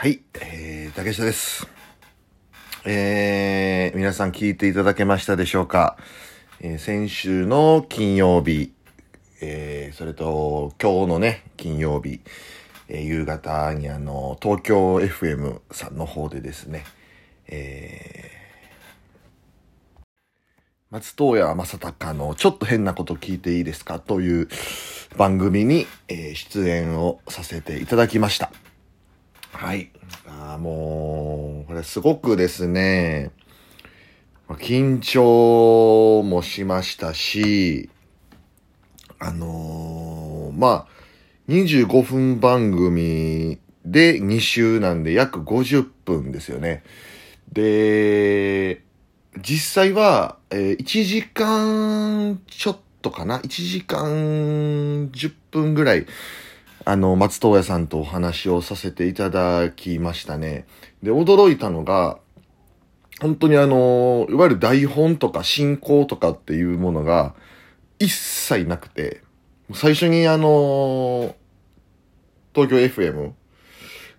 はい、えー、竹下です。えー、皆さん聞いていただけましたでしょうか、えー先週の金曜日、えー、それと今日のね、金曜日、えー夕方にあの、東京 FM さんの方でですね、えー、松任谷正隆のちょっと変なこと聞いていいですか？という番組に、えー出演をさせていただきました。はい。あーもう、これすごくですね、緊張もしましたし、あのーまあ、25分番組で2週なんで約50分ですよね。で、実際は、えー1時間ちょっとかな ?1 時間10分ぐらい、あの、松任谷さんとお話をさせていただきましたね。で、驚いたのが、本当にあの、いわゆる台本とか進行とかっていうものが一切なくて、最初にあの、東京 FM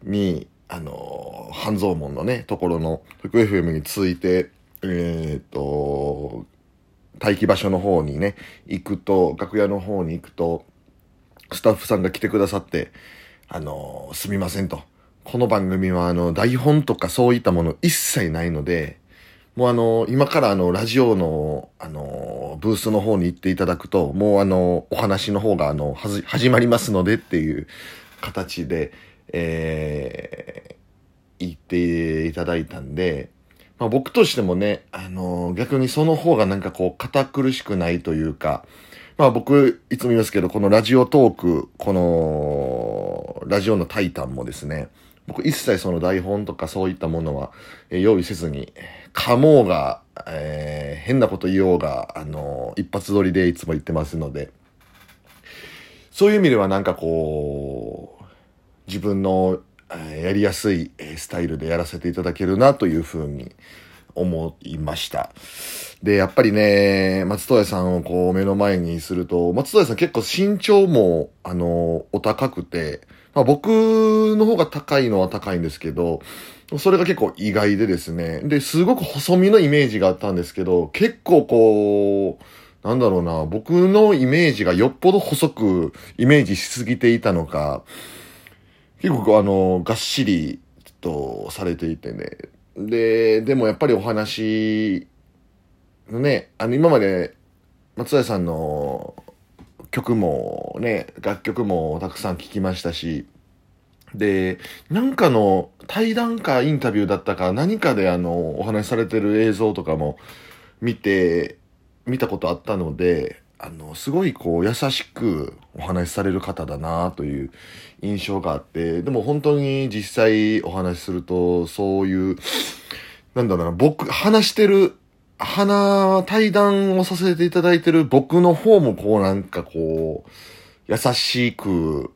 に、あの、半蔵門のね、ところの東京 FM について、えっ、と、待機場所の方にね、行くと、楽屋の方に行くと、スタッフさんが来てくださって、あの、すみませんと。この番組はあの、台本とかそういったもの一切ないので、もうあの、今からあの、ラジオの、あの、ブースの方に行っていただくと、もうあの、お話の方があの、はじ、始まりますのでっていう形で、えー、言っていただいたんで、まあ僕としてもね、あの、逆にその方がなんかこう、堅苦しくないというか、まあ僕、いつも言いますけど、このラジオトーク、この、ラジオのタイタンもですね、僕一切その台本とかそういったものは、え用意せずに、かもうが、えー変なこと言おうが、あの一発撮りでいつも言ってますので、そういう意味ではなんかこう、自分の、えーやりやすいスタイルでやらせていただけるなというふうに思いました。で、やっぱりね、松任谷さんをこう目の前にすると、松任谷さん結構身長も、あの、お高くて、まあ僕の方が高いのは高いんですけど、それが結構意外でですね。で、すごく細身のイメージがあったんですけど、結構こう、なんだろうな、僕のイメージがよっぽど細くイメージしすぎていたのか、結構あの、がっしりとされていてね。で、でもやっぱりお話のね、あの今まで松谷さんの曲もね、楽曲もたくさん聴きましたし、で、なんかの対談かインタビューだったか何かであのお話しされてる映像とかも見て、見たことあったので、あの、すごいこう優しくお話しされる方だなという印象があって、でも本当に実際お話しするとそういう、なんだろうな、僕、話してる、話、対談をさせていただいてる僕の方もこうなんかこう、優しく、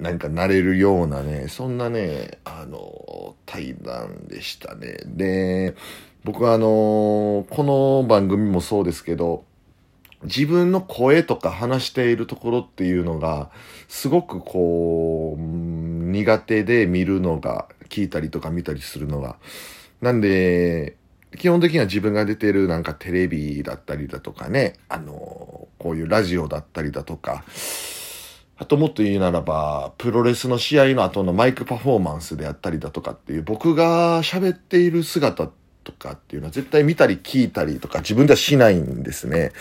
なんかなれるようなね、そんなね、あの、対談でしたね。で、僕はあの、この番組もそうですけど、自分の声とか話しているところっていうのが、すごくこう、苦手で見るのが、聞いたりとか見たりするのが。なんで、基本的には自分が出てるなんかテレビだったりだとかね、あの、こういうラジオだったりだとか、あともっと言うならば、プロレスの試合の後のマイクパフォーマンスであったりだとかっていう、僕が喋っている姿ってとかっていうのは絶対見たり聞いたりとか自分ではしないんですね。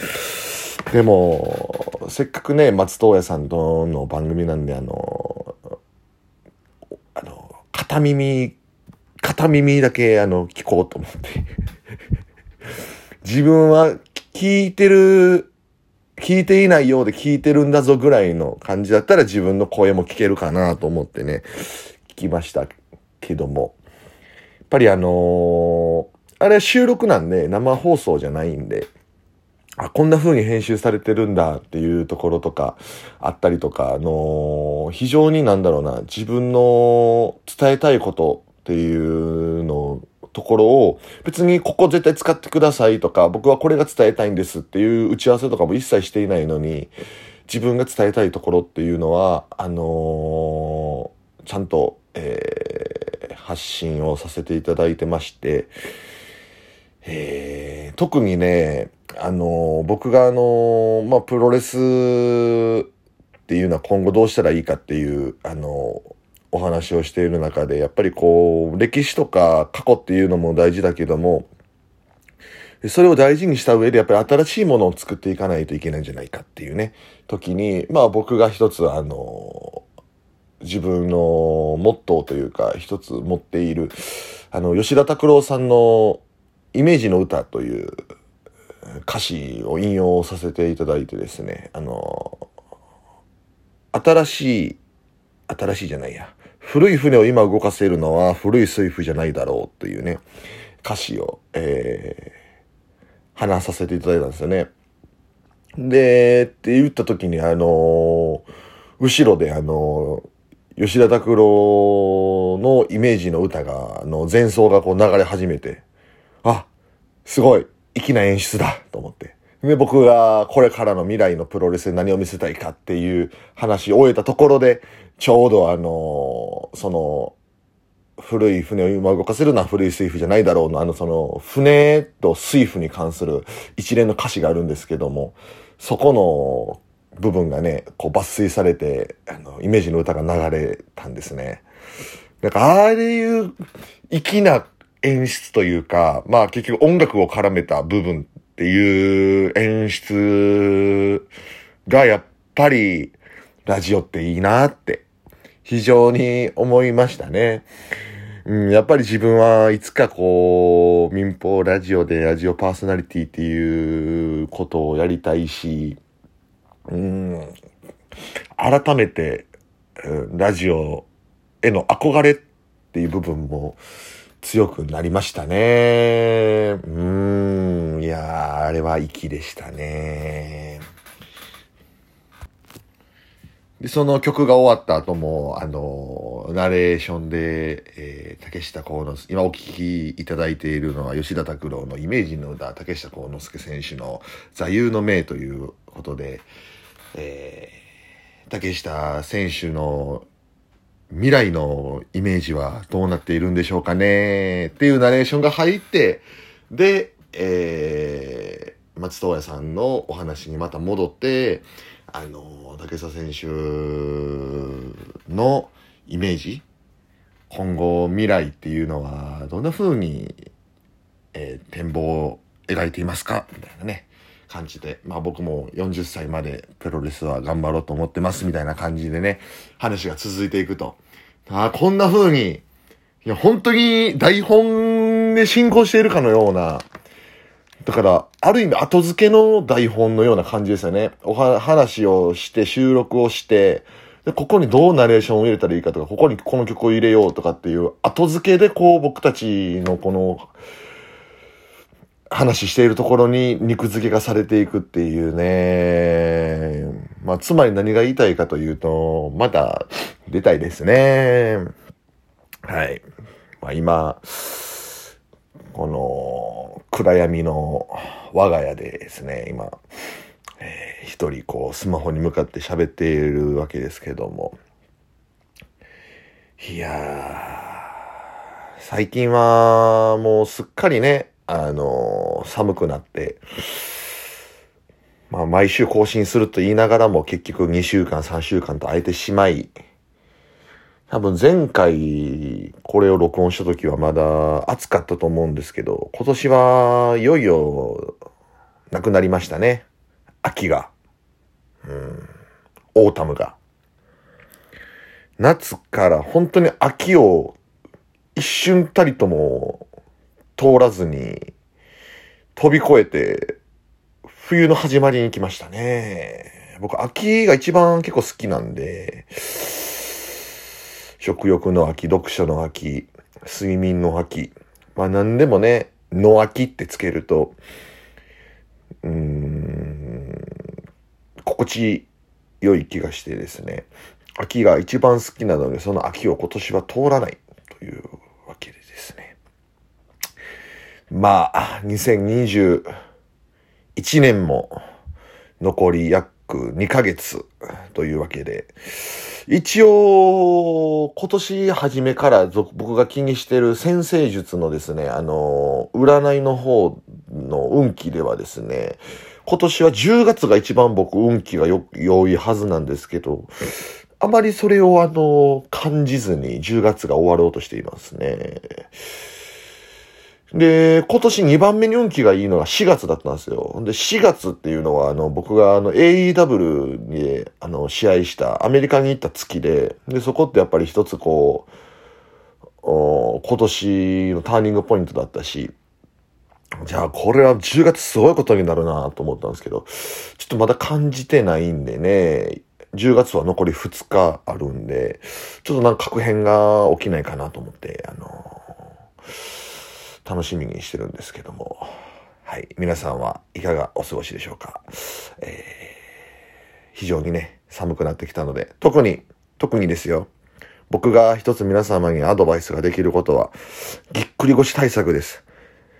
でも、せっかくね、松任谷さんとの番組なんで、あの、あの、片耳、片耳だけあの、聞こうと思って。自分は聞いてる、聞いていないようで聞いてるんだぞぐらいの感じだったら自分の声も聞けるかなと思ってね、聞きましたけども。ぱりあのーあれは収録なんで生放送じゃないんで、あ、こんな風に編集されてるんだっていうところとかあったりとか、あのー非常になんだろうな、自分の伝えたいことっていうのところを別にここ絶対使ってくださいとか、僕はこれが伝えたいんですっていう打ち合わせとかも一切していないのに、自分が伝えたいところっていうのは、あのーちゃんと、えー発信をさせていただいてまして、えー、特にね、あの、僕があの、まあ、プロレスっていうのは今後どうしたらいいかっていう、あの、お話をしている中で、やっぱりこう、歴史とか過去っていうのも大事だけども、それを大事にした上で、やっぱり新しいものを作っていかないといけないんじゃないかっていうね、時に、まあ僕が一つあの、自分のモットーというか、一つ持っている、あの、吉田拓郎さんのイメージの歌という歌詞を引用させていただいてですね、あの、新しい、新しいじゃないや、古い船を今動かせるのは古い水夫じゃないだろうというね、歌詞を、えー話させていただいたんですよね。で、って言った時に、あの後ろであの吉田拓郎のイメージの歌が、の、前奏がこう流れ始めて、あ、すごい、粋な演出だと思って。で、僕がこれからの未来のプロレスで何を見せたいかっていう話を終えたところで、ちょうどあのその、古い船を今動かせるのは古い水夫じゃないだろうの、あのその船と水夫に関する一連の歌詞があるんですけども、そこの部分がね、こう抜粋されて、あの、イメージの歌が流れたんですね。なんか、ああいう粋な演出というか、まあ結局音楽を絡めた部分っていう演出がやっぱりラジオっていいなって非常に思いましたね。うん、やっぱり自分はいつかこう、民放ラジオでラジオパーソナリティっていうことをやりたいし、うん、改めて、ラジオへの憧れっていう部分も強くなりましたね。うん、いやーあれは粋でしたね。で、その曲が終わった後も、あの、ナレーションで、えー、竹下幸之助、今お聴きいただいているのは吉田拓郎のイメージの歌、竹下幸之助選手の座右の銘ということで、えー、竹下選手の未来のイメージはどうなっているんでしょうかね。っていうナレーションが入って、で、えー、松任谷さんのお話にまた戻って、あの、竹下選手のイメージ、今後未来っていうのはどんな風に、えー、展望を描いていますか？みたいなね、感じで。まあ僕も40歳までプロレスは頑張ろうと思ってますみたいな感じでね、話が続いていくと。ああ、こんな風に、いや、本当に台本で進行しているかのような、だから、ある意味後付けの台本のような感じですよね。お、話をして、収録をして、で、ここにどうナレーションを入れたらいいかとか、ここにこの曲を入れようとかっていう、後付けでこう僕たちのこの、話しているところに肉付けがされていくっていうね。まあ、つまり何が言いたいかというと、まだ出たいですね。はい。まあ、今、この暗闇の我が家でですね、今、えー、一人こうスマホに向かって喋っているわけですけども。いやー、最近はもうすっかりね、あのー、寒くなって、まあ毎週更新すると言いながらも結局2週間3週間と空いてしまい、多分前回これを録音した時はまだ暑かったと思うんですけど、今年はいよいよなくなりましたね。秋が。うん。 autumn が。夏から本当に秋を一瞬たりとも通らずに飛び越えて冬の始まりに来ましたね。僕秋が一番結構好きなんで、食欲の秋、読書の秋、睡眠の秋。まあ何でもね、の秋ってつけると、うーん、心地良い気がしてですね、秋が一番好きなので、その秋を今年は通らないというわけでですね。まあ、2021年も残り約2ヶ月というわけで、一応、今年初めから僕が気にしてる先生術のですね、あの、占いの方の運気ではですね、今年は10月が一番僕運気が良いはずなんですけど、あまりそれをあの、感じずに10月が終わろうとしていますね。で、今年2番目に運気がいいのが4月だったんですよ。で、4月っていうのは、あの、僕があの、AEW に、あの、試合したアメリカに行った月で、で、そこってやっぱり一つこう、お今年のターニングポイントだったし、じゃあこれは10月すごいことになるなと思ったんですけど、ちょっとまだ感じてないんでね、10月は残り2日あるんで、ちょっとなんか確変が起きないかなと思って、あの、楽しみにしてるんですけども、はい。皆さんはいかがお過ごしでしょうか？えー、非常にね、寒くなってきたので、特に、特にですよ。僕が一つ皆様にアドバイスができることは、ぎっくり腰対策です。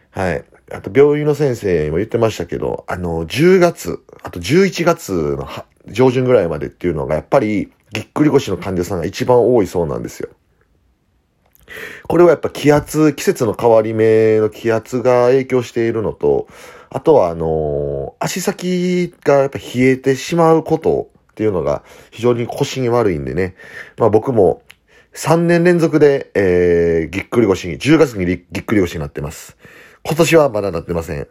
はい。あと、病院の先生も言ってましたけど、あの、10月、あと11月の上旬ぐらいまでっていうのが、やっぱり、ぎっくり腰の患者さんが一番多いそうなんですよ。これはやっぱ気圧、季節の変わり目の気圧が影響しているのと、あとはあの足先がやっぱ冷えてしまうことっていうのが非常に腰に悪いんでね。まあ僕も3年連続で、えー、ぎっくり腰に、10月にぎっくり腰になってます。今年はまだなってません。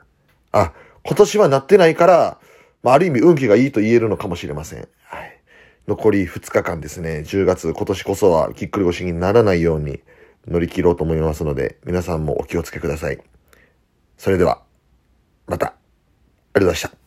あ、今年はなってないから、まあ、ある意味運気がいいと言えるのかもしれません。はい。残り2日間ですね、10月、今年こそはぎっくり腰にならないように乗り切ろうと思いますので、皆さんもお気をつけください。それでは、また、ありがとうございました。